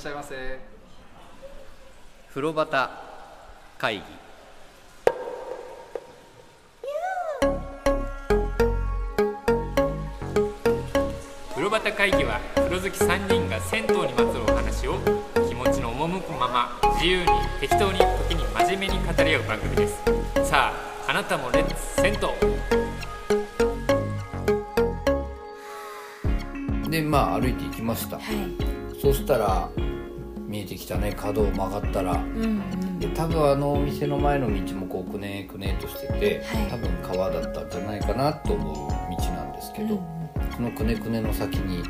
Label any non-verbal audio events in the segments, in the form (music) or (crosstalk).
しゃいませ。風呂端会議。風呂端会議は風呂好き3人が銭湯にまつわるお話を気持ちの赴くまま自由に適当に時に真面目に語り合う番組です。さああなたもレッツ銭湯でまあ歩いていきました、はい。そしたら見えてきたね。角を曲がったら。うんうん。で多分あのお店の前の道もこうくねくねとしてて、はい。多分川だったんじゃないかなと思う道なんですけど、うんそのくねくねの先に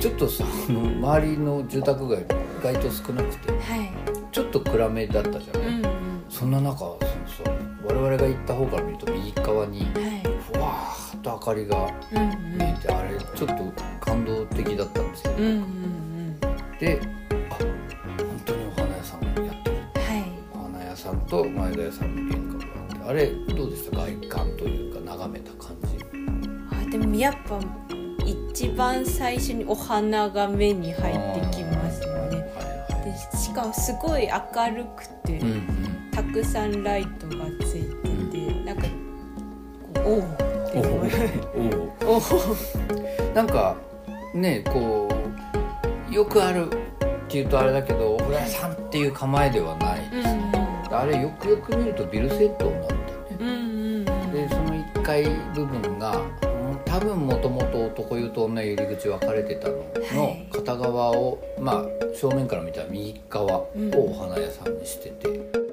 ちょっとさあの周りの住宅街意外と少なくてはい。ちょっと暗めだったじゃない、うんうん。そんな中そうそう我々が行った方から見ると右側にはい。ふわーっと明かりがうん見えて、あれちょっと感動的だったんですけど、うんうんうん。でと前田屋さんの玄関があってあれどうでした？外観というか眺めた感じ。あでもやっぱ一番最初にお花が目に入ってきますよね。はいはでしかもすごい明るくて、いうんうん。たくさんライトがついてて、なんかこうおおお (laughs) おおおなんかねこうよくあるっていうとあれだけどお風呂屋さんっていう構えではない、うんあれよくよく見るとビル銭湯なんだよね。うんうんうん。でその1階部分がうん多分もともと男湯と女湯入り口分かれてたののはい。片側を、まあ正面から見たら右側をうんお花屋さんにしてて、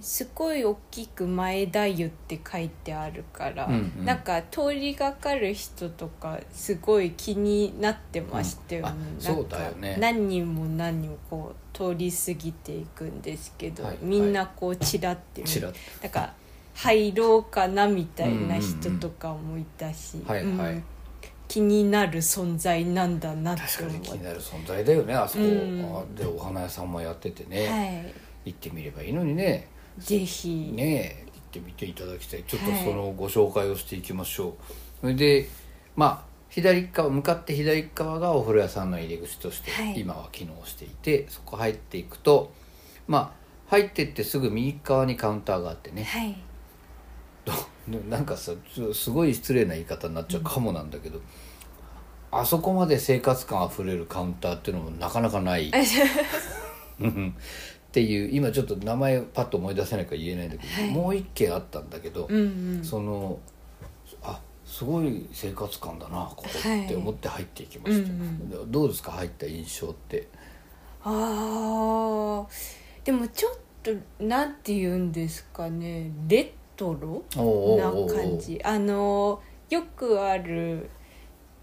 すごい大きく前田湯って書いてあるから、うんうん。なんか通りがかる人とかすごい気になってましたよね、何人も何人もこう通り過ぎていくんですけど、はいみんなこうチラって見ちらっなんか入ろうかなみたいな人とかもいたし、気になる存在なんだなって確か思ってに気になる存在だよねあそこ、うん。あでお花屋さんもやっててね、はい。行ってみればいいのにねぜひ、ね行ってみていただきたい。ちょっとはい。そのご紹介をしていきましょう、それでまあ左側向かって左側がお風呂屋さんの入り口としてはい。今は機能していて、そこ入っていくとまあ入ってってすぐ右側にカウンターがあってね。はい。なんかさすすごい失礼な言い方になっちゃうかもなんだけど、あそこまで生活感あふれるカウンターっていうのもなかなかない。う (laughs) んっていう今ちょっと名前パッと思い出せないから言えないんだけど、はい。もう一軒あったんだけど、うんうん。そのあすごい生活感だなここはいって思って入っていきました、うんどうですか入った印象って？あー。でもちょっとなんて言うんですかね。レトロなおうおうおうおう。感じ。あのよくある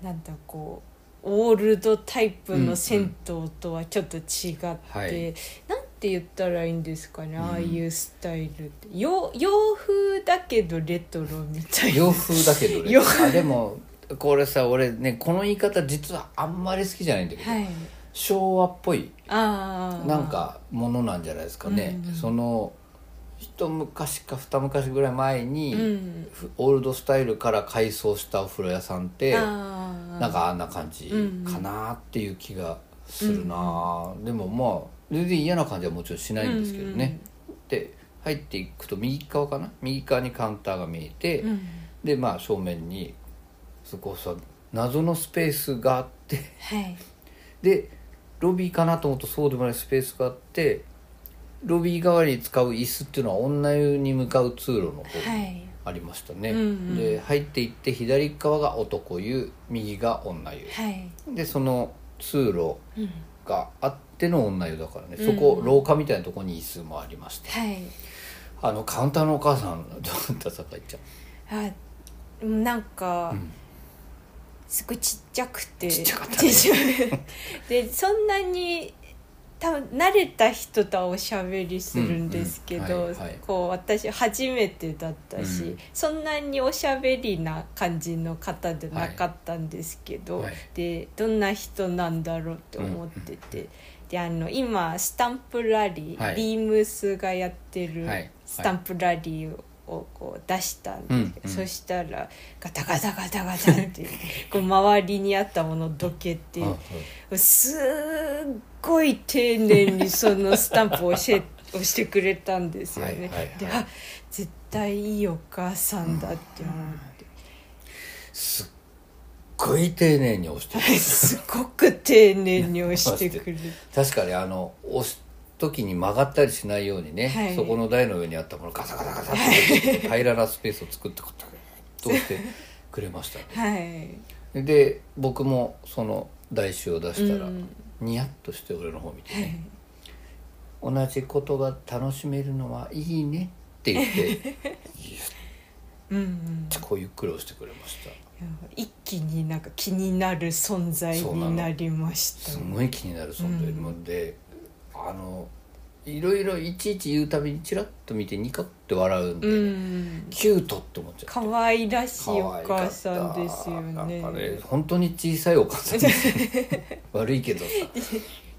なんだこうオールドタイプの銭湯とはちょっと違って、はい。なんて言ったらいいんですかね、うん。ああいうスタイルって。洋洋風だけどレトロみたいな。洋風だけどね。洋あでもこれさ俺ねこの言い方実はあんまり好きじゃないんだけど、はい。昭和っぽいああなんかものなんじゃないですかね、うんうんその一昔か二昔ぐらい前に、うん。ふオールドスタイルから改装したお風呂屋さんってあー。なんかあんな感じかなっていう気がするな、でもまあ全然嫌な感じはもちろんしないんですけどね、で入っていくと右側かな？右側にカウンターが見えて、うん。でまあ正面にそこさ謎のスペースがあってはい。でロビーかなと思うとそうでもないスペースがあってロビー代わりに使う椅子っていうのは女湯に向かう通路の方にはい。ありましたね、うんうん。で入っていって左側が男湯右が女湯、はい。でその通路うんがあっての女湯だからね、うん。そこ廊下みたいなところに椅子もありましたはい。あのカウンターのお母さんどうだった？坂井ちゃん。あなんか、うん。すごいちっちゃくて。ちっちゃかったね。でそんなに多分慣れた人とはおしゃべりするんですけど、私初めてだったし、うん。そんなにおしゃべりな感じの方でなかったんですけど、はい。でどんな人なんだろうって思ってて。であの今スタンプラリー、はい。ビームスがやってるはい。スタンプラリーをこう出したんですけど、うんうん。そしたらガタガタガタガタって (laughs) こう周りにあったものをどけてうんうん。すっごい丁寧にそのスタンプを押して押してくれたんですよね。はいはいはい。であ絶対いいお母さんだって思って。すっごい丁寧に押してる (laughs) すごく丁寧に押してくれる。確かにあの押す時に曲がったりしないようにね、はいそこの台の上にあったものガサガサガサって平らなスペースを作ってこうやって通してくれましたねはい。で僕もその台紙を出したら、うんニヤッとして俺の方見てね、同じことが楽しめるのはいいねって言ってうんうん。てこうゆっくり押してくれました一気になんか気になる存在になりましたすごい気になる存在もで、あのいろいろいちいち言うたびにチラッと見てニカって笑うんで、うん。キュートって思っちゃって。可愛らしいお母さんですよなんねかね本当に小さいお母さんです。ね (laughs) 悪いけどさ。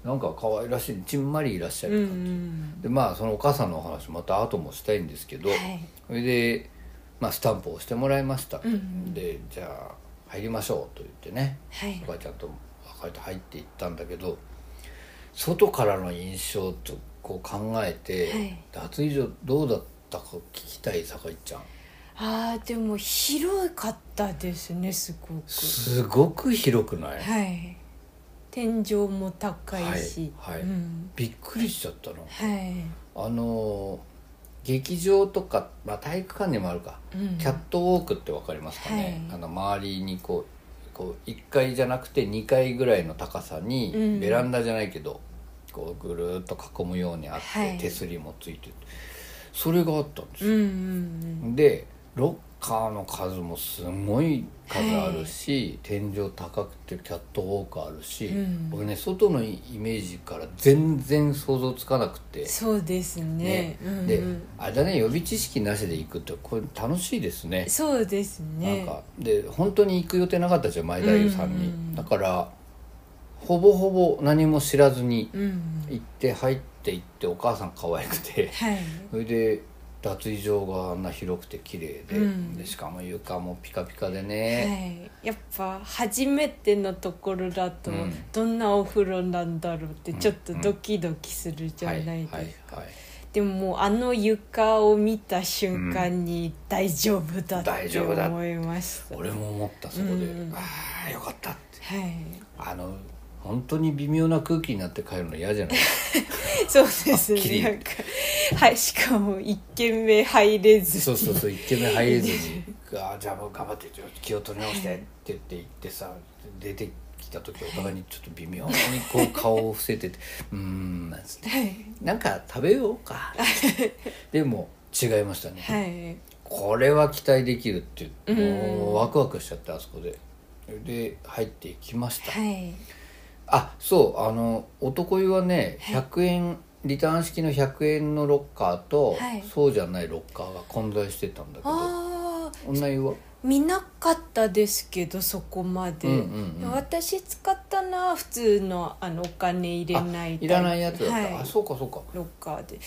なんか可愛らしいちんまりいらっしゃうんうる感じ、ん。でまあそのお母さんのお話また後もしたいんですけど、はい。それで、まあ、スタンプを押してもらいました、うんうん。でじゃあ入りましょうと言ってね。はい。おばあちゃんと別れて入っていったんだけど外からの印象とこう考えて、はい。脱衣所どうだったか聞きたい酒井ちゃん。あーでも広かったですねすごく。すごく広くない、はい。天井も高いし、はいはい。うん。びっくりしちゃったの。はい、あの劇場とか、まあ、体育館にもあるか、うん。キャットウォークって分かりますかね、はい。あの周りにこうこう1階じゃなくて2階ぐらいの高さに、うん。ベランダじゃないけどこうぐるーっと囲むようにあって、はい。手すりもついてて。それがあったんですよ、うんうんでロッカーの数もすごい数あるし、天井高くてキャットウォークあるし、うん。俺ね外のイメージから全然想像つかなくて。うん、そうですね。ね。うんうん。であれだね予備知識なしで行くってこれ楽しいですね。そうですね。なんかで本当に行く予定なかったじゃん前田優さんに、うんうんだからほぼほぼ何も知らずにうん。行って入って行ってお母さん可愛くて。はい。それで脱衣所があんな広くて綺麗で,、うん。でしかも床もピカピカではね、い、やっぱ初めてのところだと、うん。どんなお風呂なんだろうってちょっとドキドキするじゃないですか、でももうあの床を見た瞬間に大丈夫だって思いました、俺も思ったそこで、うん。ああよかったって。はい。あの本当に微妙な空気になって帰るの嫌じゃない？(laughs) そうですね。なんかはいしかも一軒目入れずそうそうそう一軒目入れずに「あーじゃあもう頑張って気を取り直して」って言って行ってさ出てきた時お互いにちょっと微妙にこう顔を伏せてて「うーん」なんつって。はい「なんか食べようか」(laughs) でも違いましたね、はい。これは期待できるってうん。もうワクワクしちゃってあそこで。で入っていきました、はいあそうあの男湯はねはい。100円リターン式の100円のロッカーと、はい。そうじゃないロッカーが混在してたんだけど女湯は？見なかったですけどそこまで、うんうんうん。私使ったのは普通のあのお金入れないあいらないやつだった、はい。あそうかそうか。ロッカーで。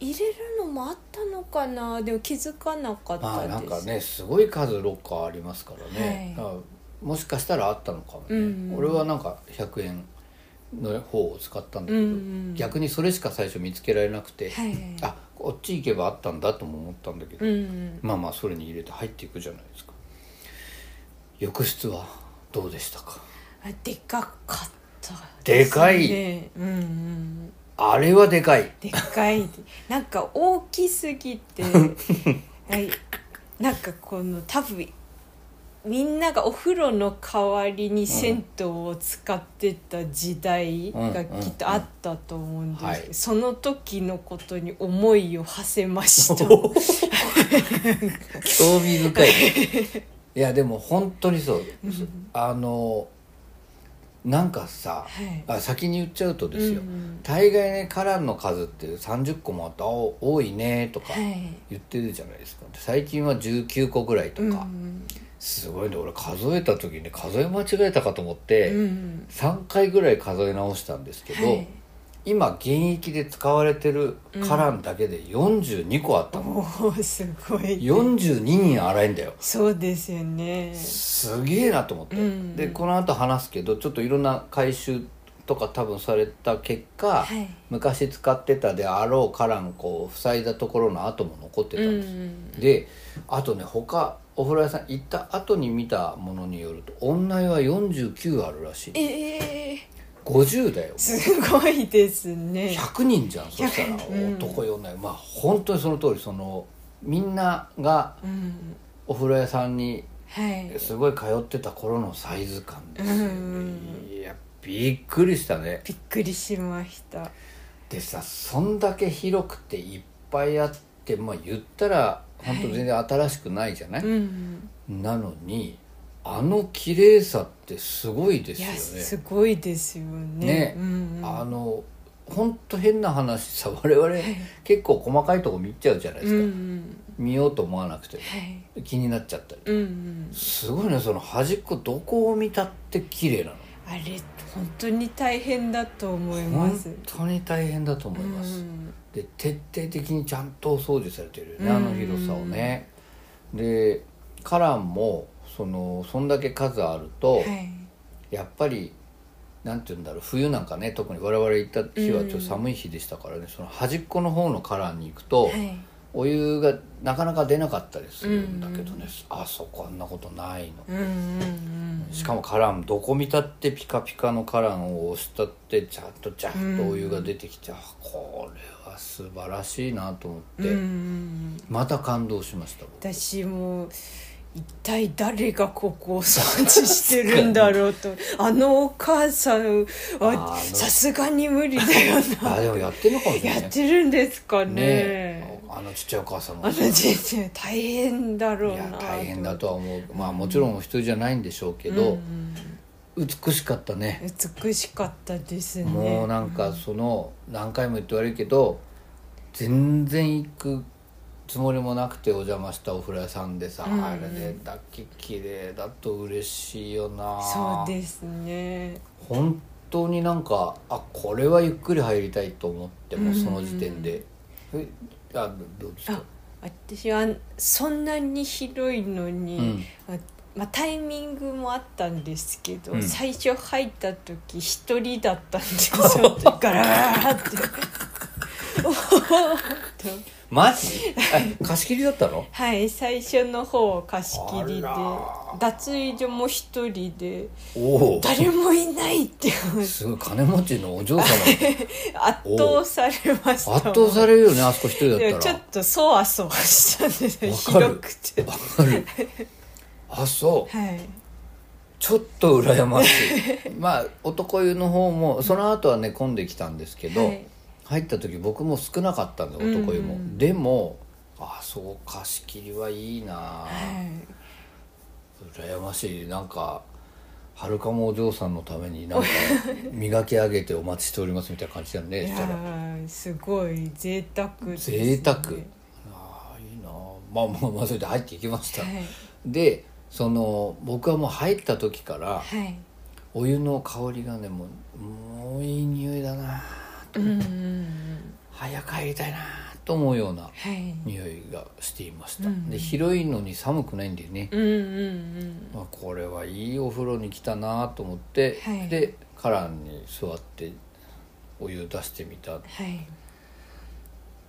入れるのもあったのかな？でも気づかなかったです、まあなんかねすごい数ロッカーありますからね、はいもしかしたらあったのかもね、うんうん。俺はなんか100円の方を使ったんだけど、うんうん。逆にそれしか最初見つけられなくて、はいあこっち行けばあったんだとも思ったんだけど、うんうん。まあまあそれに入れて入っていくじゃないですか。浴室はどうでしたか？あでかかった。でかい。ねうんうん。あれはでかい。でかい。なんか大きすぎて (laughs) はい。なんかこの多分みんながお風呂の代わりに銭湯を使ってた時代がきっとあったと思うんです。けど、うんうんはい。その時のことに思いを馳せました。興味深い。ねいやでも本当にそう。あのなんかさ、はい。あ先に言っちゃうとですよ、うん大概ねカランの数って30個もあってあ多いねとかはい。言ってるじゃないですか。最近は19個ぐらいとか、うんすごいね。俺数えた時に数え間違えたかと思って、うん3回ぐらい数え直したんですけど、はい。今現役で使われてるカランだけで42個あったの、おおすごい42人洗えんだよ。そうですよね。すげえなと思って、うんでこの後話すけどちょっといろんな回収とか多分された結果、はい。昔使ってたであろうカランこう塞いだところの跡も残ってたんです、うん。であとね他お風呂屋さん行った後に見たものによると女湯は49あるらしい。ええ50だよ。すごいですね。100人じゃんそしたら。うん男湯女湯。まあ本当にその通りそのみんながうん。お風呂屋さんにはい。すごい通ってた頃のサイズ感ですよね、うん。いやびっくりしたね。びっくりしました。でさそんだけ広くていっぱいあってまあ言ったら本当全然新しくないじゃない、うんなのにあの綺麗さってすごいですよね。すごいですよね。ね、うんうん。あの本当変な話さ我々結構細かいとこ見ちゃうじゃないでうすか、んうん。見ようと思わなくてもはい。気になっちゃったりうんうん。すごいねその端っこどこを見たって綺麗なの。あれ本当に大変だと思います。本当に大変だと思います、うんで徹底的にちゃんとお掃除されてるよね、うん。あの広さをね。でカランもそのそんだけ数あると、はい。やっぱりなんて言うんだろう冬なんかね特に我々行った日はちょっと寒い日でしたからね、その端っこの方のカランに行くと、はいお湯がなかなか出なかったりするんだけどね、あそこあんなことないの、うんうんうんしかもカランどこ見たってピカピカのカランを押したってちゃんとジャッとお湯が出てきて、あこれは素晴らしいなと思って、うん。うんまた感動しました。僕私も一体誰がここを掃除してるんだろうと。(laughs) あのお母さんあはの。さすがに無理だよな。(laughs) あでもやってるのかもしれない。ねやってるんですかね。ねあのちっちゃいお母さんもあの人生大変だろういなや大変だとは思う。まあもちろんお一人じゃないんでしょうけど、うん美しかったね。美しかったですね。もうなんかその何回も言って悪いけど全然行くつもりもなくてお邪魔したお風呂屋さんでさ、うん。あれでだけ綺麗だと嬉しいよな。そうですね。本当になんかあこれはゆっくり入りたいと思ってもうんその時点で、えあどうですか？あ私はそんなに広いのに、うん。あまあ、タイミングもあったんですけど、うん。最初入った時一人だったんですよ。(laughs) ガラーっとマジ？あ貸し切りだったの？はい最初の方貸し切りで脱衣所も一人でおお。誰もいないってすごい金持ちのお嬢様。(laughs) 圧倒されました圧倒されるよねあそこ一人だったら。ちょっとそわそわしたんですよ。広くて。わかる。(laughs) あそう。はい。ちょっと羨ましい。まあ男湯の方もその後はね混んできたんですけど、はい。入った時僕も少なかったんで男湯も、うん。でもあそう貸し切りはいいな、はい羨ましい。なんかはるかもお嬢さんのためになんか磨き上げてお待ちしておりますみたいな感じだねいやすごい贅沢です、ね、贅沢。ああいいな。まあまあまあそれで入っていきました、はい。でその僕はもう入った時からはい。お湯の香りがねもうもういい匂いだなうんうんうん早く入りたいなと思うようなはい。匂いがしていました、うん。で広いのに寒くないんだよね、うんうんうん。まあ、これはいいお風呂に来たなと思って、はい。でカランに座ってお湯出してみた。はい。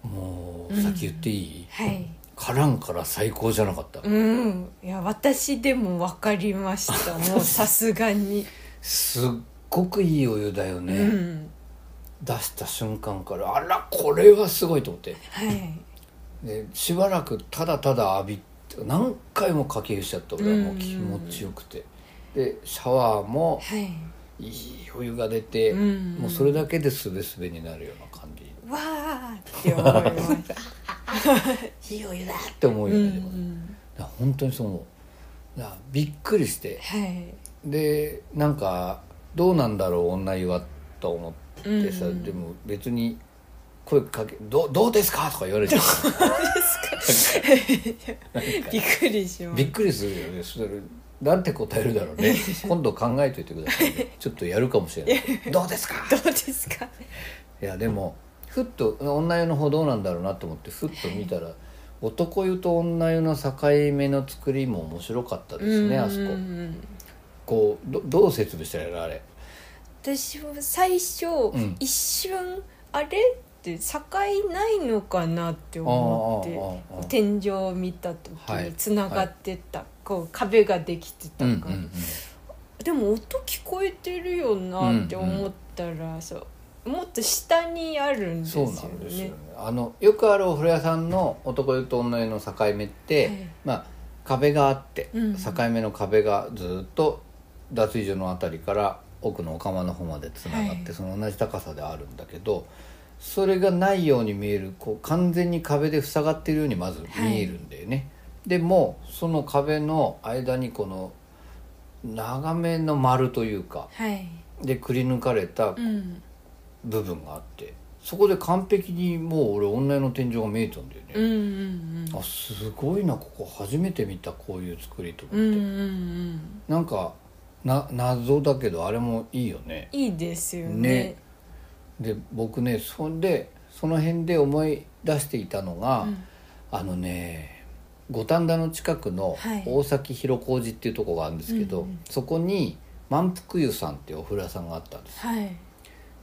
もう先言っていい、はい。カランから最高じゃなかった、うん。いや私でも分かりました。もうさすがに、(laughs) すっごくいいお湯だよね、うん出した瞬間からあらこれはすごいと思って。はい。でしばらくただただ浴び何回もかけ湯しちゃった俺はもう気持ちよくて、でシャワーもはい。いいお湯が出て、うん。もうそれだけですべすべになるような感じ。わーって思いましたいいお湯だって思うようね、ん。だから本当にそう思う。びっくりして。はい。でなんかどうなんだろう女湯はと思ってさ、うんでも別に声かけど「どうですか?」とか言われて。(laughs) びっくりしましびっくりするよね。それなんて答えるだろうね。(laughs) 今度考えといてください、ね、ちょっとやるかもしれない「(laughs) どうですか?」たどうですか？いやでもふっと女湯の方どうなんだろうなと思ってふっと見たら男湯と女湯の境目の作りも面白かったですねあそこ。うん。こうどどう説明したらいいの？あれ私も最初、ん。一瞬あれ？って境ないのかなって思ああああああって天井を見た時はい。につながってた、こう壁ができてたから、うんうんうん。でも音聞こえてるよなって思ったら、そうもっと下にあるんですよそうなんですよね。ね。あのよくあるお風呂屋さんの男湯と女湯の境目って、はい。まあ壁があって、うん。境目の壁がずっと脱衣所のあたりから奥のお釜の方までつながって、はい。その同じ高さであるんだけどそれがないように見えるこう完全に壁で塞がってるようにまず見えるんだよね、でもその壁の間にこの長めの丸というかはい、でくり抜かれたうん、部分があってそこで完璧にもう俺女湯の天井が見えたんだよね、うんうん。あすごいなここ初めて見たこういう作りと思って、うんうんうんうん。なんかな謎だけどあれもいいよね。いいですよね。ね。で僕ねそんでその辺で思い出していたのが、うん。あのね五反田の近くのはい。大崎広小路っていうとこがあるんですけど、うんうん。そこに満腹湯さんっていうお風呂屋さんがあったんです。はい。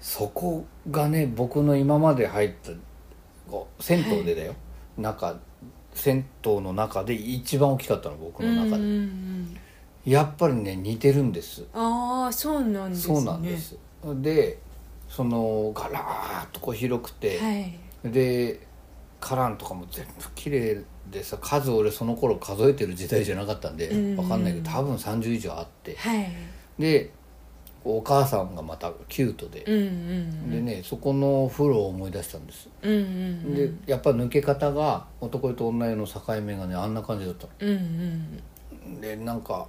そこがね僕の今まで入った銭湯でだよ、中銭湯の中で一番大きかったの僕の中で、うんうんうんやっぱりね似てるんです。ああそうなんですね。そうなんです。でそのガラーッとこう広くて、はい。で花壇とかも全部綺麗でさ数俺その頃数えてる時代じゃなかったんでうん。分かんないけど多分30以上あって。はい。でお母さんがまたキュートで、うんうんでねそこのお風呂を思い出したんです。うんうんうん。でやっぱ抜け方が男湯と女湯の境目がねあんな感じだったうんうんのでなんか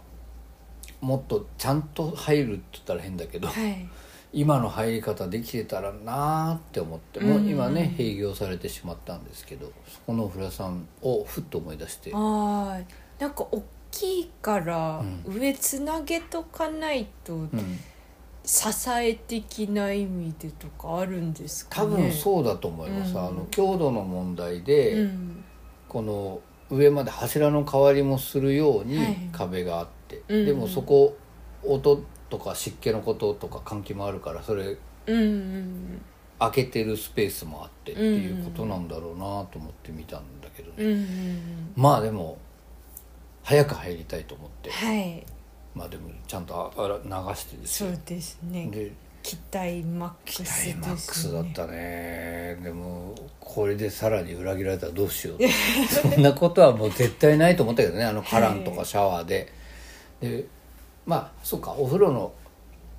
もっとちゃんと入るって言ったら変だけど、はい。今の入り方できてたらなーって思ってうん。もう今ね閉業されてしまったんですけどそこのお風呂屋さんをふっと思い出して。ああなんか大きいから上つなげとかないとうん、支え的な意味でとかあるんですか多ね分そうだと思います、うん。あの強度の問題で、うん。この上まで柱の代わりもするようにはい。壁があって、うんでもそこ音とか湿気のこととか換気もあるからそれうんうん開けてるスペースもあってっていうことなんだろうなと思って見たんだけどね、うんまあでも早く入りたいと思って。はい。まあでもちゃんとああら流してですよ。そうですね。で期待マックスね。待マックスだったね。でもこれでさらに裏切られたらどうしようそんなことはもう絶対ないと思ったけどね。あのカランとかシャワーで、でまあそうかお風呂の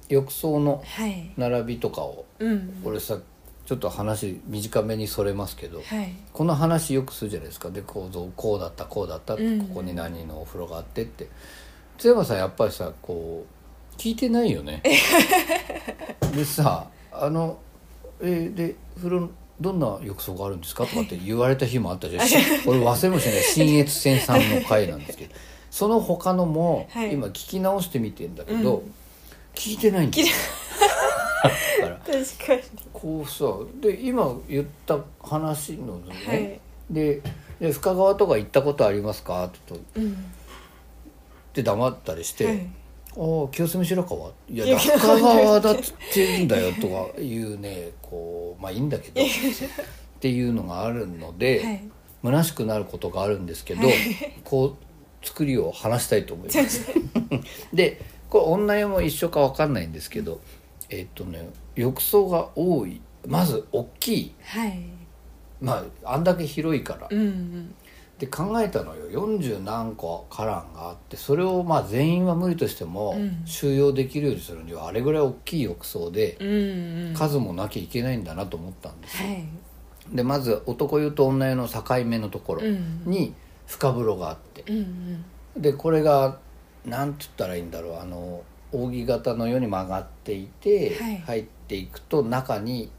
浴槽のはい。並びとかをうん。俺さちょっと話短めにそれますけど、はい。この話よくするじゃないですか。で構造こうだったこうだったって、うん。ここに何のお風呂があってって。津山さんやっぱりさこう聞いてないよね。でさあの「えーで風呂どんな浴槽があるんですか?」とかって言われた日もあったじゃん俺忘れもしない新越線さんの回なんですけどその他のもはい。今聞き直してみてんだけど、うん。聞いてないんだよ。だから。(laughs) 確かに。こうさで今言った話のね、はい。でで深川とか行ったことありますか?」って言うとうん。で黙ったりして「はい。ああ清澄白河？いやいや深川だっつってんだよ」とかいうねこうまあいいんだけどっていうのがあるので、はい。虚しくなることがあるんですけど、こう作りを話したいと思います。(laughs) でこれ女湯も一緒か分かんないんですけどえっとね浴槽が多い。まず大きい。はい。まああんだけ広いから。うんうん。でで考えたのよ。40何個カランがあってそれをまあ全員は無理としてもうん。収容できるようにするにはあれぐらい大きい浴槽で数もなきゃいけないんだなと思ったんですよ、はい。でまず男湯と女湯の境目のところうん。に深風呂があって。うんでこれがなんて言ったらいいんだろう。あの扇形のように曲がっていて、はい。入っていくと中に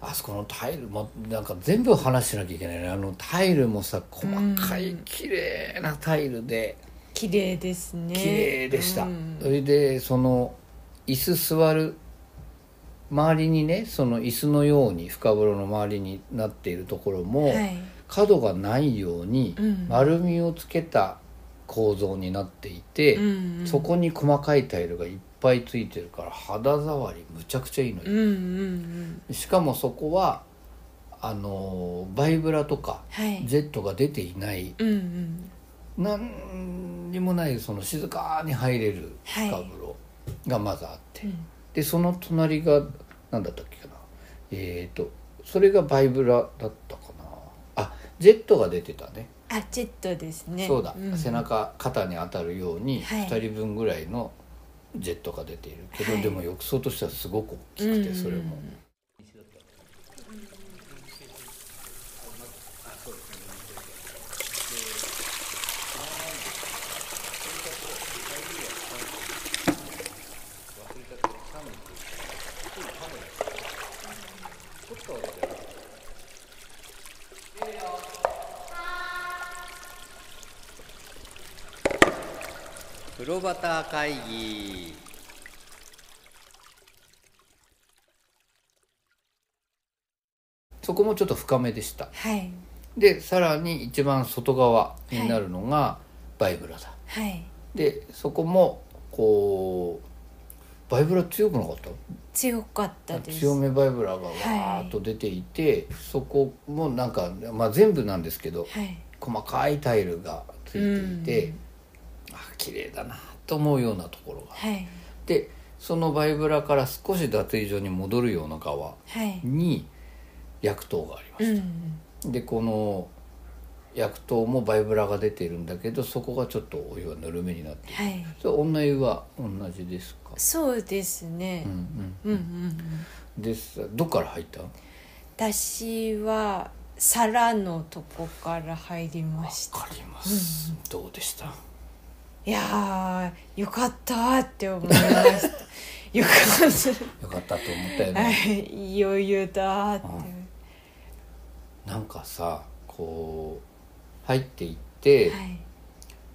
あそこのタイルもなんか全部話しなきゃいけないねあのタイルもさ細かいうん綺麗なタイルで。綺麗ですね。綺麗でした、うん。それでその椅子座る周りにねその椅子のように深風呂の周りになっているところも、はい角がないようにうん。丸みをつけた構造になっていて、うんうん。そこに細かいタイルがいっぱいついてるから肌触りむちゃくちゃいいのよ、うんうんうん。しかもそこはあのーバイブラとかはい。ジェットが出ていない。うんうん。何にもないその静かに入れるはい。深風呂がまずあって、うん。でその隣が何だったっけかな。えっ、とそれがバイブラだったかジェットが出てたね。あジェットですね。そうだ、ん。背中肩に当たるようにはい。2人分ぐらいのジェットが出ているけど、はい。でも浴槽としてはすごく大きくてうん。それも。風呂端会議。そこもちょっと深めでした。はい。でさらに一番外側になるのがバイブラだ、はい。でそこもこうバイブラ強くなかった？強かったです。強めバイブラがわーっと出ていて、そこもなんか、まあ、全部なんですけどはい。細かいタイルがついていて、うんあ綺麗だなと思うようなところが。はい。でそのバイブラから少し脱衣所に戻るような側はい。に薬湯がありまうした、んでこの薬湯もバイブラが出ているんだけどそこがちょっとお湯がぬるめになっている、はい。それ女湯は同じですか？そうですね。うんうんうん。うんです。どっから入った私は皿のとこから入りました。わかります、どうでした？いやーよかったって思いました。よかっよかったと思ったよたはねい余裕だって。なんかさこう入っていって、はい。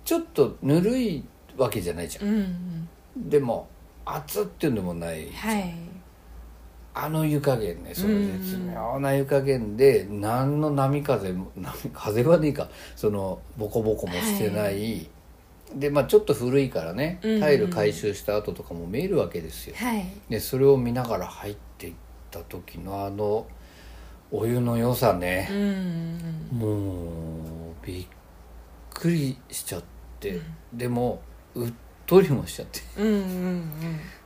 ちょっとぬるいわけじゃないじゃん。うんうん。でも熱っていうのもない、はい。あの湯加減ねそのうん絶妙な湯加減で何の波風も波風はねいか。そのボコボコもしてない、でまあちょっと古いからねうんうんタイル回収した後とかも見えるわけですよ、はい。でそれを見ながら入っていった時のあのお湯の良さね。う、んもうびっくりしちゃって、でもうっとりもしちゃって。うんうんうん。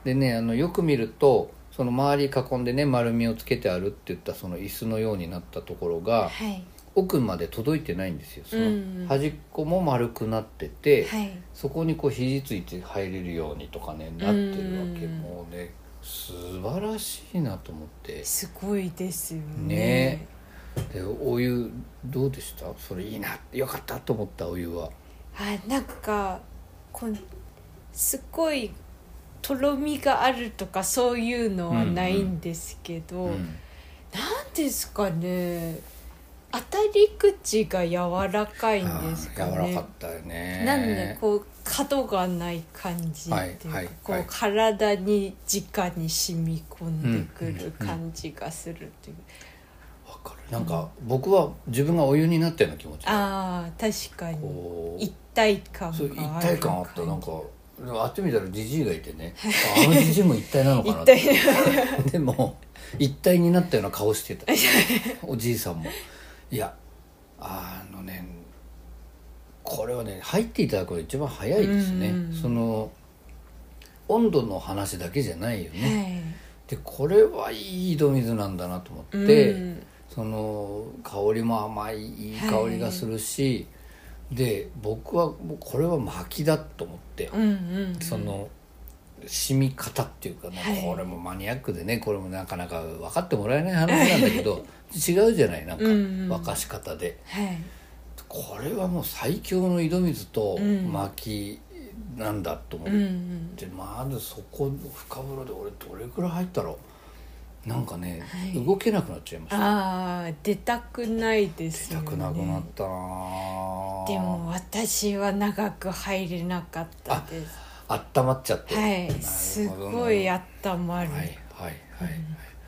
でねあのよく見るとその周り囲んでね丸みをつけてあるって言ったその椅子のようになったところがはい奥まで届いてないんですよ。そうんうん。の端っこも丸くなってて、はい。そこにこう肘ついて入れるようにとかねなってるわけ。うんもうね素晴らしいなと思って。すごいですよね。ね。でお湯どうでした？それいいなよかったと思ったお湯は。あなんかこうすごいとろみがあるとかそういうのはないんですけど、うん。なんですかね当たり口が柔らかいんですかあー柔らねかったよね。なんでこう角がない感じっていうか、はいはいこうはい体に直に染み込んでくる感じがするっていう、わかる。なんか僕は自分がお湯になったような気持ちああ確かに。一体感があるそう一体感あった。なんかあってみたらジジイがいてね。ああのジジイも一体なのかな一って。体。(laughs) でも一体になったような顔してた。(laughs) おじいさんもいやあのねこれはね入っていただくのが一番早いですね。うん。その温度の話だけじゃないよね、はい。でこれはいい井戸水なんだなと思って、うん。その香りも甘いいい香りがするし、で僕はもうこれは薪だと思って、その染み方っていうかね、はい。これもマニアックでねこれもなかなか分かってもらえない話なんだけど違うじゃないなんかうんうん。沸かし方で、はい。これはもう最強の井戸水とうん。薪なんだと思っうんうん。て、まずそこ深風呂で俺どれくらい入ったろう。なんかね、はい。動けなくなっちゃいました。ああ出たくないですよね。出たくなくなったなぁでも私は長く入れなかったです温まっちゃって。はい。すごい温まる、はいはいはい、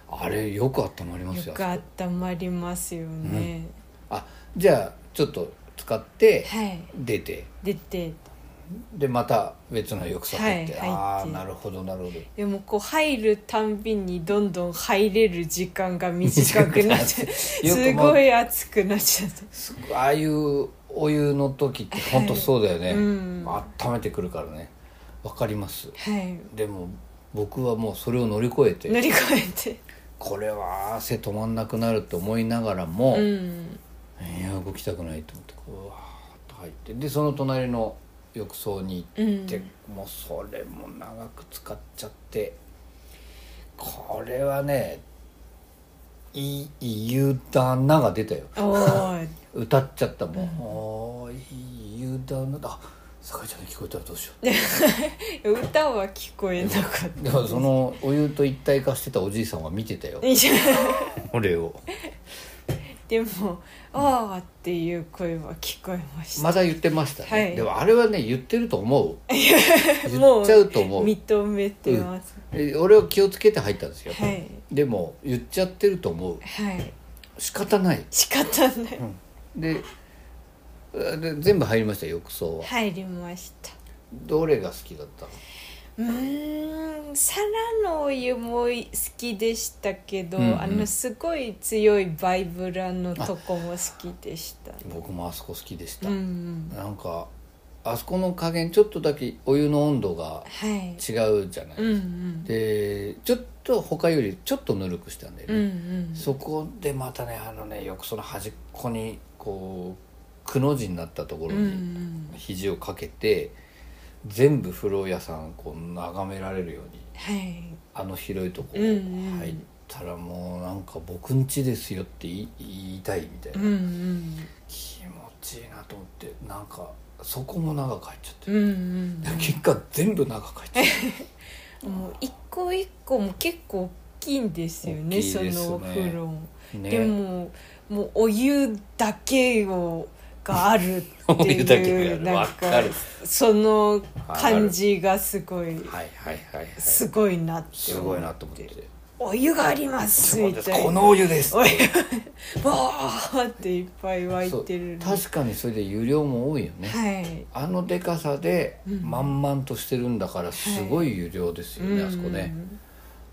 あれよく温まりますよよく温まりますよね、あじゃあちょっと使ってはい。出て。出て。でまた別の浴槽入って、ああなるほどなるほど。でもこう入るたんびにどんどん入れる時間が短くなって (laughs) よくすごい熱くなっちゃったああいうお湯の時って本当そうだよね、うん。温めてくるからねわかります。はい。でも僕はもうそれを乗り越えて乗り越えて。これは汗止まんなくなると思いながらも、うん。いや動きたくないと思ってこうわーっと入ってでその隣の浴槽に行って、もうそれも長く使っちゃってこれはねいいい湯だなが出たよ。おー (laughs) 歌っちゃったもん、おーいい湯だなあ酒井ちゃんに聞こえたらどうしよう。(laughs) 歌は聞こえなかった。でもそのお湯と一体化してたおじいさんは見てたよ。(laughs) 俺を。でも「ああ」っていう声は聞こえました、まだ言ってましたね、はい。でもあれはね言ってると思う。(laughs) 言もっちゃうと思う。認めてます、え俺は気をつけて入ったんですよ、はい。でも言っちゃってると思う。はい。仕方ない。仕方ない、でで全部入りました浴槽は。入りました。どれが好きだったの？うーん皿のお湯も好きでしたけど、うんうん。あのすごい強いバイブラのとこも好きでした僕もあそこ好きでした、うんなんかあそこの加減ちょっとだけお湯の温度がはい。違うじゃない、うんうん。でちょっと他よりちょっとぬるくしたんだようんうね、ん。そこでまたねあのね浴槽の端っこにこうくの字になったところうんうにん。肘をかけて、全部風呂屋さんこう眺められるようにはい。あの広いとこうんうん。入ったらもうなんか僕ん家ですよって言いたいみたいな、うんうん。気持ちいいなと思ってなんかそこも長く入っちゃって、うんうん。結果全部長く入っちゃって (laughs) もう一個一個も結構大きいんですよねね。そのお風呂。も、ね。でももうお湯だけをがあるっていうがある。なんわかる。その感じがすごいすごいなってすごいなと思って。お湯がありますみたいな。このお湯ですお湯わーっていっぱい湧いてる確かにそれで有料も多いよね、はい。あのでかさでうん。満々としてるんだからすごい有料ですよね、あそこね。うん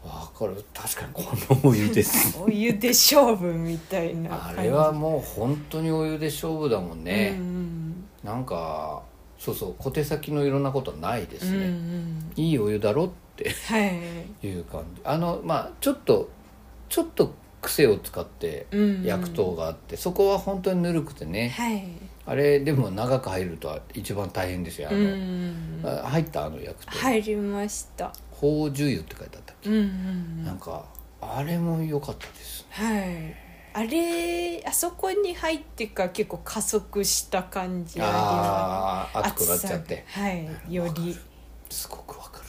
わかる。確かにこのお湯です。(laughs) お湯で勝負みたいなあれはもう本当にお湯で勝負だもんね、うんなんかそうそう小手先のいろんなことはないですうんうね、ん。いいお湯だろって。はい。いう感じ。あのまあちょっとちょっと癖を使ってうん。焼く塔があって、そこは本当にぬるくてね、はいあれでも長く入るとは一番大変ですよ。あうの、入ったあの焼くと入りました。宝珠湯って書いてあったっけ、うんうんなんかあれも良かったです。はい。あれあそこに入ってから結構加速した感じああり熱くなっちゃって。はいより。すごくわかる。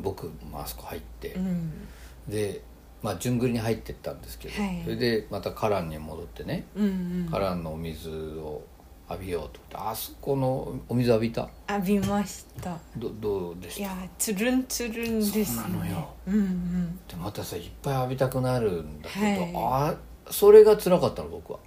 僕もあそこ入って、うん。でまあ順繰りに入ってったんですけど、はい。それでまた花壇に戻ってね。うんうん。花壇のお水を浴びようと思ってあそこのお水浴びた？浴びました。どどうでした？いやつるんつるんですそうなのよ。うんうん。でまたさいっぱい浴びたくなるんだけど、はい。あそれが辛かったの僕は。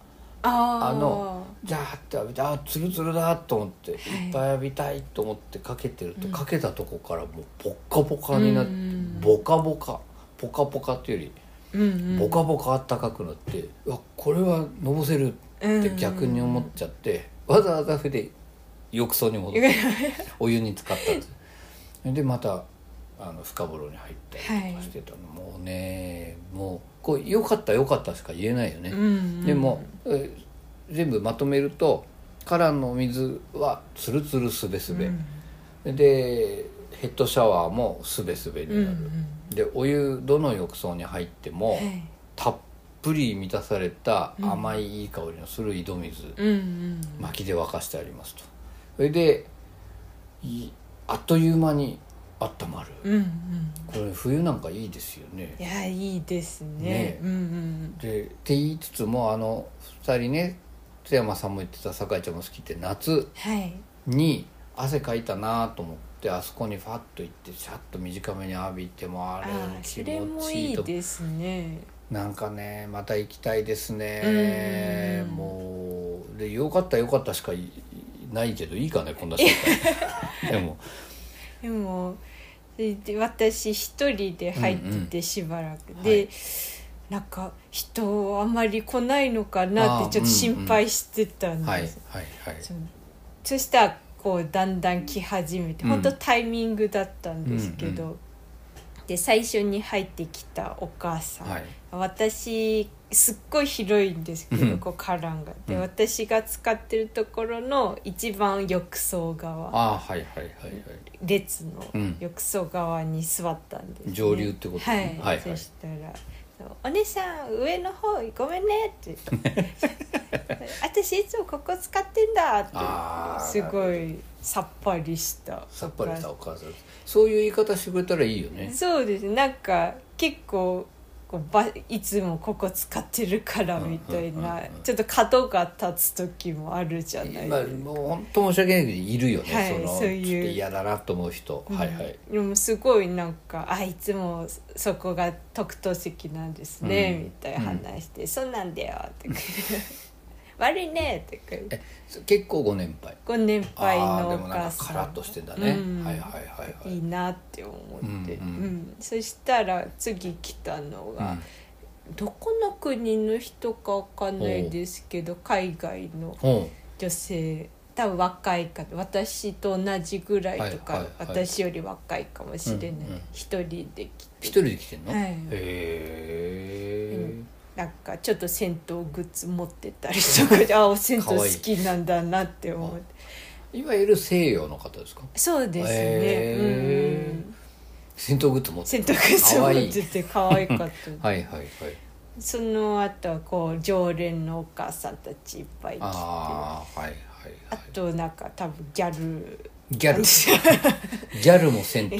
あのじゃあって浴びてあツルツルだと思って、い、っぱい浴びたいと思ってかけてると、かけたとこからもうポッカポカになって、うん。ボカボカポカポカっていうよりうんうん。ボカボカあったかくなって、うわこれはのぼせるって逆に思っちゃって、わざわざそれで浴槽に戻って (laughs) お湯に浸かったんです。でまたあの深風呂に入ったりとかしてたの、もうねもうこう良かった良かったしか言えないよね、うんうん。でも、え全部まとめるとからの水はツルツルすべすべ、うん。でヘッドシャワーもすべすべになる、うんうん。でお湯どの浴槽に入っても、はい。たっぷり満たされた甘いいい香りのする井戸水、うんうん。薪で沸かしてありますと。それでいあっという間に温まる。うんうん。これ冬なんかいいですよね。いやいいですね。ね。うんうんでって言いつつもあの2人ね津山さんも言ってた酒井ちゃんも好きって夏はい。に汗かいたなと思ってあそこにファッと行ってシャッと短めに浴びてもあれああ気持ちいいと。いですねなんかねまた行きたいですね。うん。もうでよかったよかったしかいないけどいいかねこんな紹介 (laughs) でも。でも私一人で入っててしばらく、はい。で、なんか人あんまり来ないのかなってちょっと心配してたんです、はいはいはい。そそしたらこうだんだん来始めて、うん。本当タイミングだったんですけど、うん。で最初に入ってきたお母さん、はい私すっごい広いんですけうん。どこうカランが。で、うん。私が使ってるところの一番浴槽側。ああはいはいはいはい。列のうん。浴槽側に座ったんです、ね。上流ってことはい、はいはい。そしたら「お姉さん上の方ごめんね」って。言って「私いつもここ使ってんだ」って。あーすごいさっぱりした。さっぱりしたお母さんそういう言い方してくれたらいいよね。そうです。ねなんか結構こうばいつもここ使ってるからみたいうんうんうんなうん。ちょっと角が立つ時もあるじゃないですまあか、もう本当申し訳ないけどいるよね、はいそのそういう。ちょっと嫌だなと思う人、うん。はいはい。でもすごいなんか「あいつもそこが特等席なんですね」うん。みたいな話して「そうなんだよ」って「悪いね」って言ってえ結構ご年配。ご年配あのでもなんか母さんカラッとしてんだね、うん。はいはいはいはい。いいなって思って、うんうんうん。そしたら次来たのが、どこの国の人かわかんないですけど海外のう。ん、ほ女性。多分若い方私と同じぐらいとか、はいはいはい。私より若いかもしれない。うんうん。一、人で来うて。一人で来てんの、はい。へえ、なんかちょっと銭湯グッズ持ってたりとかで (laughs) あお銭湯好きなんだなって思って。いわゆる西洋の方ですか？そうですね、うん戦闘グッズ持って洗濯靴持ってて可愛かった。(laughs) はいはいはい。その後はこう常連のお母さんたちいっぱい来てあああはいはいはい。となんか多分ギャル。ギャル。(laughs) ギャルも銭湯。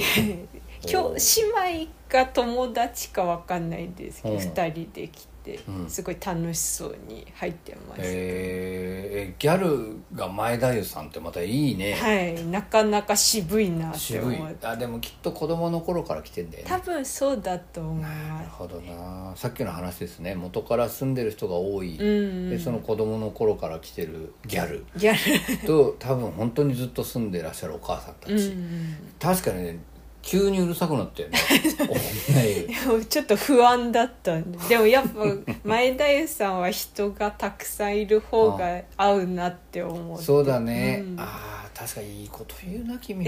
今日姉妹か友達かわかんないんですけどうん。2人で来てうん。すごい楽しそうに入ってました、えー、ギャルが前田優さんってまたいいね、はい。なかなか渋いなって渋い思って。あでもきっと子供の頃から来てんだよね。多分そうだと思いなるまほどな。さっきの話ですね。元から住んでる人が多い、すうん。でその子供の頃から来てるギャル。ギャル。と多分本当にずっと住んでらっしゃるお母さんたち、うん。確かにね急にうるさくなったよね。(laughs) ちょっと不安だったんで。でもやっぱ前田優さんは人がたくさんいる方が合うなって思って。そうだね、うん。ああ確かにいいこと言うな君。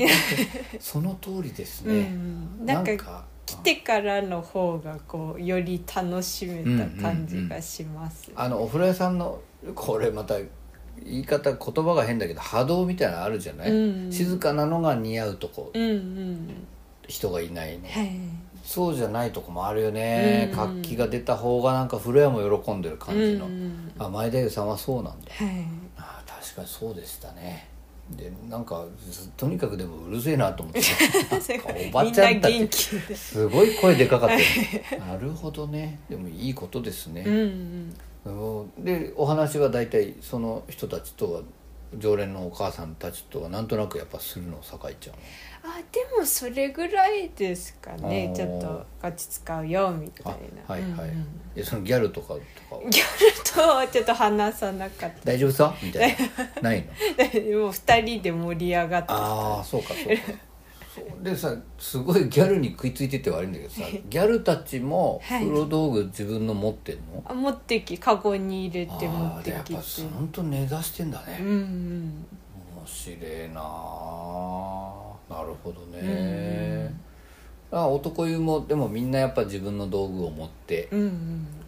その通りですね、うん。なんか来てからの方がこうより楽しめた感じがします、あのお風呂屋さんのこれまた言い方言葉が変だけど波動みたいなのあるじゃない、うん。静かなのが似合うとこ。うんうん人がいないの。はいそうじゃないとこもあるよね、うん。活気が出た方がなんか風呂屋も喜んでる感じの、うんあ前田優さんはそうなんだ。はいあ確かにそうでしたね。でなんかずとにかくでもうるせえなと思って。(laughs) おばちゃんたちすごい声でかかったよ (laughs) なるほどね。でもいいことですね、うんうんうん。でお話は大体その人たちとは常連のお母さんたちとはなんとなくやっぱするの酒井ちゃんは。あでもそれぐらいですかね。あー。ちょっとこっち使うよみたいあはいはい、なうんうん。えそのギャルとかとかギャルとはちょっと話さなかっ大丈夫さ？みたいな。ないの？(laughs) も2人で盛り上がってた。ああそうかそうかでさすごいギャルに食いついてて悪いんだけどさギャルたちもはい。風呂道具自分の持ってんの、あ持ってきカゴに入れて持ってきて。やっぱ本当根ざしてんだね、うんうん面白いなあ。なるほどね、うんあ男湯もでもみんなやっぱ自分の道具を持って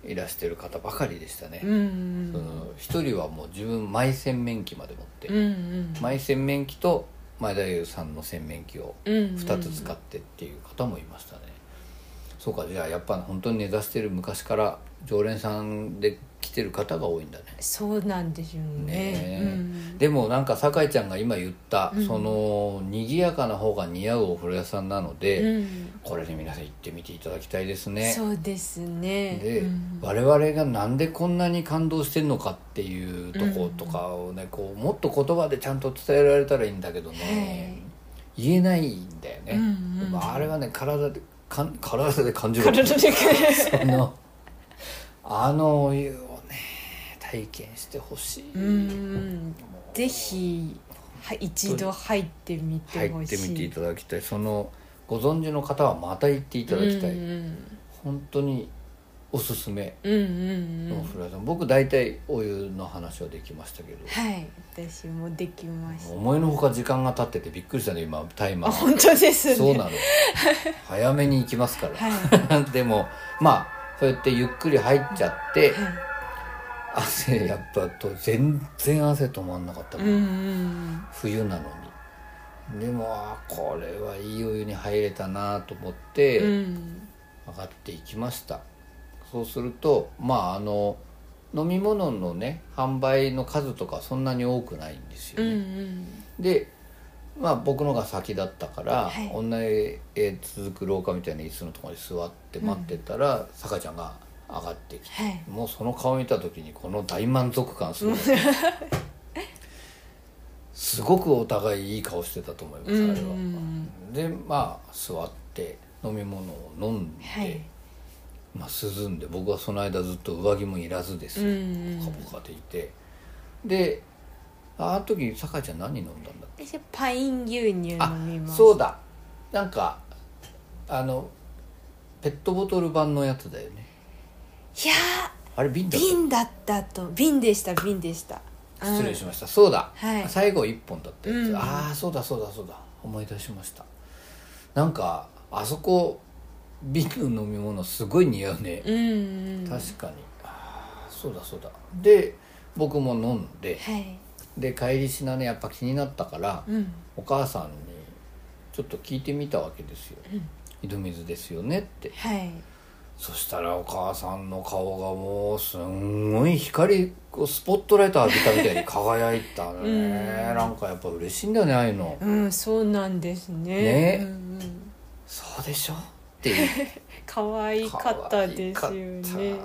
いらしてる方ばかりでしたね、うんうんその一人はもう自分マイ洗面器まで持って、うんうんマイ洗面器と前田優さんの洗面器をうんうん2つ使ってっていう方もいましたね、そうかじゃあやっぱ本当に根ざしてる昔から常連さんで来てる方が多いんだね。そうなんでしょうね。ねえ。うん。でもなんか酒井ちゃんが今言った、うん。その賑やかな方が似合うお風呂屋さんなので、うん。これで皆さん行ってみていただきたいですね。そうですね。で、うん。我々がなんでこんなに感動してんのかっていうとことかをね、こうもっと言葉でちゃんと伝えられたらいいんだけどね、言えないんだよね、うんうん。でもあれはね体でかん体で感じる。体で (laughs) あの体験してほしい、うん。ぜひは一度入ってみて入ほしい。ってみていただきたい。そのご存知の方はまた行っていただきたい、うん本当におすすめ。のお風呂屋さん、僕大体お湯の話はできましたけど。はい私もできました。思いのほか時間が経っててびっくりしたね今タイマー。あ本当ですね。そうなの。(laughs) 早めに行きますから、は (laughs) でもまあそうやってゆっくり入っちゃって、はい汗やっぱと全然汗止まんなかったもん、うんうん冬なのに。でもあこれはいいお湯に入れたなと思って、うん上がっていきました。そうするとまああの飲み物のね販売の数とかそんなに多くないんですようんうね、ん。でまあ僕のが先だったから、はい。女へ続く廊下みたいな椅子のところに座って待ってたら、さかちゃんが上がってきて、はい。もうその顔見た時にこの大満足感すごい。(laughs) すごくお互いいい顔してたと思います、うんあれは。でまあ座って飲み物を飲んで、はい。まあ、涼んで僕はその間ずっと上着もいらずですポカポカでいて。であの時さかちゃん何飲んだんだっ私パイン牛乳けあ飲みます。そうだ。なんかあのペットボトル版のやつだよねいやあれ瓶だった？瓶だったと。瓶でした瓶でした。失礼しました、そうだ、はい。最後一本だったやつ、うん。ああそうだそうだそうだ。思い出しました。なんかあそこ瓶の飲み物すごい似合うね、うんうん。確かに。ああそうだそうだ。で僕も飲んではい。で帰りしなねやっぱ気になったから、うん。お母さんにちょっと聞いてみたわけですよ「井戸水ですよね」って。はいそしたらお母さんの顔がもうすんごい光こうスポットライト浴びたみたいに輝いたね、うん。なんかやっぱ嬉しいんだよねああいうの、うんそうなんですね。ね。うんうんそうでしょっていう。(laughs) 可愛かったですよね。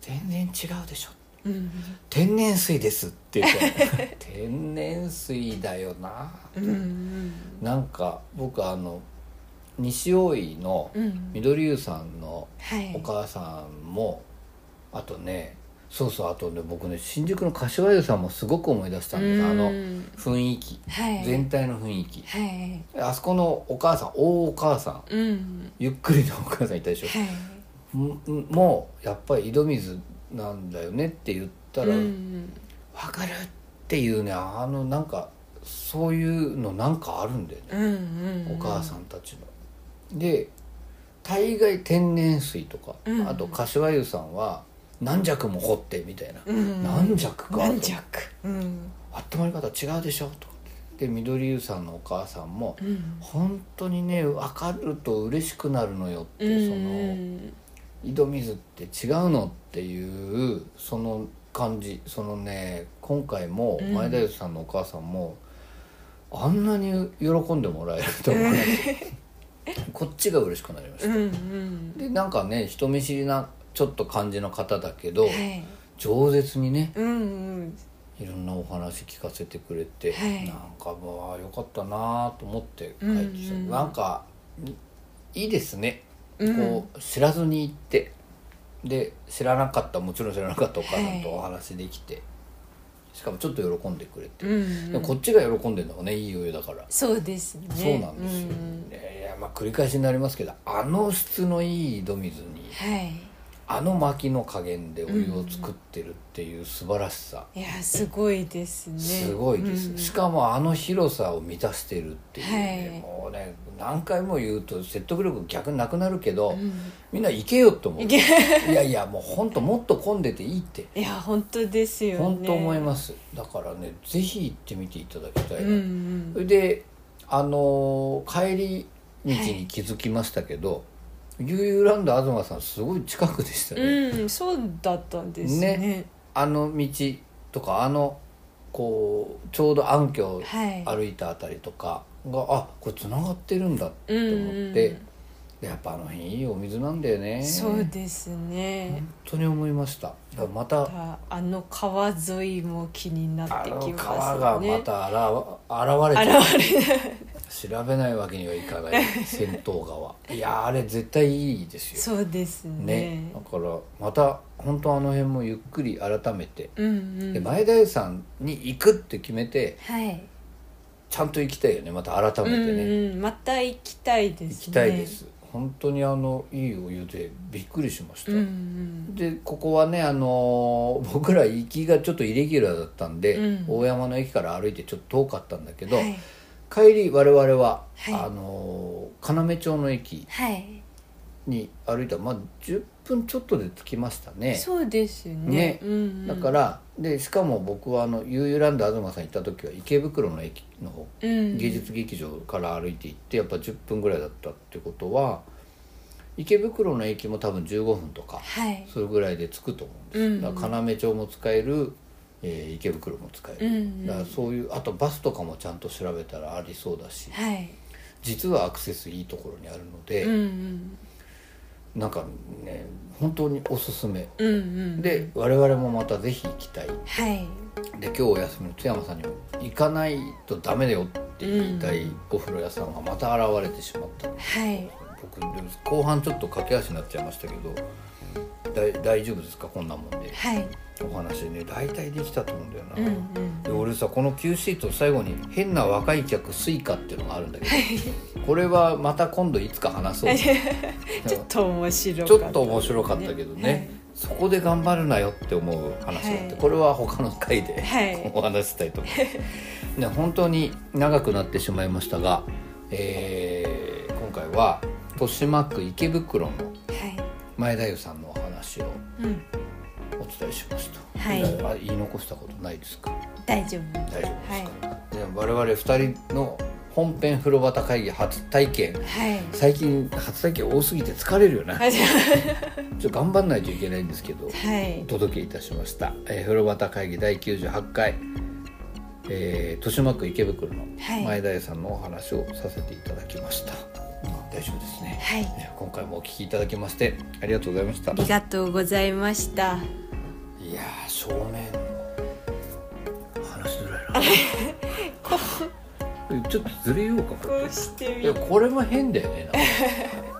全然違うでしょ。うん。天然水ですって言って。(laughs) 天然水だよな、うんうん。なんか僕あの西大井のうん。緑湯さんのはい。お母さんも、あとねそうそうあとね僕ね新宿の柏湯さんもすごく思い出したんです。あのうん雰囲気。はい。全体の雰囲気。はい。あそこのお母さん大お母さん。うん。ゆっくりのお母さんいたでしょ。はい。んんもうやっぱり井戸水なんだよねって言ったら「わ、うん。かる!」っていうねあのなんかそういうのなんかあるんだよね、うんうん。お母さんたちの。で大概天然水とか、うん。あと柏湯さんは何尺も掘ってみたいな、うん。何尺か。何弱。うん。温まり方違うでしょ？と。かで緑湯さんのお母さんも、うん。本当にね分かると嬉しくなるのよって、うん。その井戸水って違うのっていうその感じそのね今回もうん。前田湯さんのお母さんも、あんなに喜んでもらえると思わなくて (laughs) こっちが嬉しくなりました、うんうん。でなんかね人見知りなちょっと感じの方だけど、はい。饒舌にねうんうん。いろんなお話聞かせてくれて、はい。なんかもうあよかったなと思って帰ってきて、うんうん。なんかいいいですね、うん。こう知らずに行ってで知らなかったもちろん知らなかったお母さんとはい。お話できて、しかもちょっと喜んでくれて、うんでもこっちが喜んでるのがねいいお湯だから、そうですね。そうなんですよ、うんいやいやまあ繰り返しになりますけどあの質のいい井戸水にはい。あの薪の加減でお湯を作ってるっていう素晴らしさ、いやすごいですね。すごいです、うん。しかもあの広さを満たしてるっていうね、はい。もうね何回も言うと説得力逆になくなるけど、ん。みんな行けよって思う。いやいやもう本当もっと混んでていいって。いや本当ですよね。本当思います。だからねぜひ行ってみていただきたいな、うんうん。それであのー帰り道に気づきましたけど、ユーユーランド東さんすごい近くでしたね、うんそうだったんですね。ねあの道とかあのこうちょうど暗渠はい。歩いたあたりとかが、あこれつながってるんだってうん思うんって、でやっぱあの辺いいお水なんだよね。そうですね。本当に思いました。またああの川沿いも気になってきますね。川がまた現現れて。現れ調べないわけにはいかない銭湯川 (laughs) いやあれ絶対いいですよ。そうですね。ね。だからまた本当あの辺もゆっくり改めて、うんうん。で前田湯さんに行くって決めてはい。ちゃんと行きたいよねまた改めてね、うんうん、また行きたいですね。行きたいです。本当にあのいいお湯でびっくりしました、うんうん。でここはねあのー僕ら行きがちょっとイレギュラーだったんで、うん。大山の駅から歩いてちょっと遠かったんだけど、はい帰り我々は、はい。あのー要町の駅はい。に歩いたらまあ10分ちょっとで着きましたね。そうですよね。ね。うんうん、だからでしかも僕はあのユーユーランド東さん行った時は池袋の駅の芸術劇場から歩いて行ってやっぱ10分ぐらいだったってことは池袋の駅も多分15分とかはい。それぐらいで着くと思うんです、うん。だから要町も使える、えー池袋も使える、うんうんだからそういうあとバスとかもちゃんと調べたらありそうだしはい。実はアクセスいいところにあるので、うんうん。なんかね本当におすすめ、うんうんで我々もまたぜひ行きたい。はい。で今日お休みの津山さんにも行かないとダメだよって言いたいお風呂屋さんがまた現れてしまった、はい。僕後半ちょっと駆け足になっちゃいましたけど大大丈夫ですか？こんなもんで。はい。お話ね大体できたと思うんだよな、うんうんで俺さこの Q シート最後に「変な若い客スイカ」っていうのがあるんだけどこれはまた今度いつか話そう。(laughs) ちょっと面白かった。ちょっと面白かったけどね、そこで頑張るなよって思う話があって、はい。これは他の回で、はい。(laughs) お話ししたいと思います、ね、本当に長くなってしまいましたが、えー今回は豊島区池袋のはい。前田湯さんのお話をうん。お伝えしました、はい。あ言い残したことないですか？大丈夫。大丈夫ですか、で我々2人の本編風呂旗会議初体験。はい。最近初体験多すぎて疲れるよね。はい。(laughs) ちょっと頑張んないといけないんですけど、はい。お届けいたしました、えー、風呂旗会議第98回、えー豊島区池袋のはい。前田屋さんのお話をさせていただきました、大丈夫ですね、はい。ね今回もお聞きいただきましてありがとうございました。ありがとうございました。いやー正面話しづらいなえ (laughs) ちょっとずれようかここうしてみれいやこれも変だよねなんか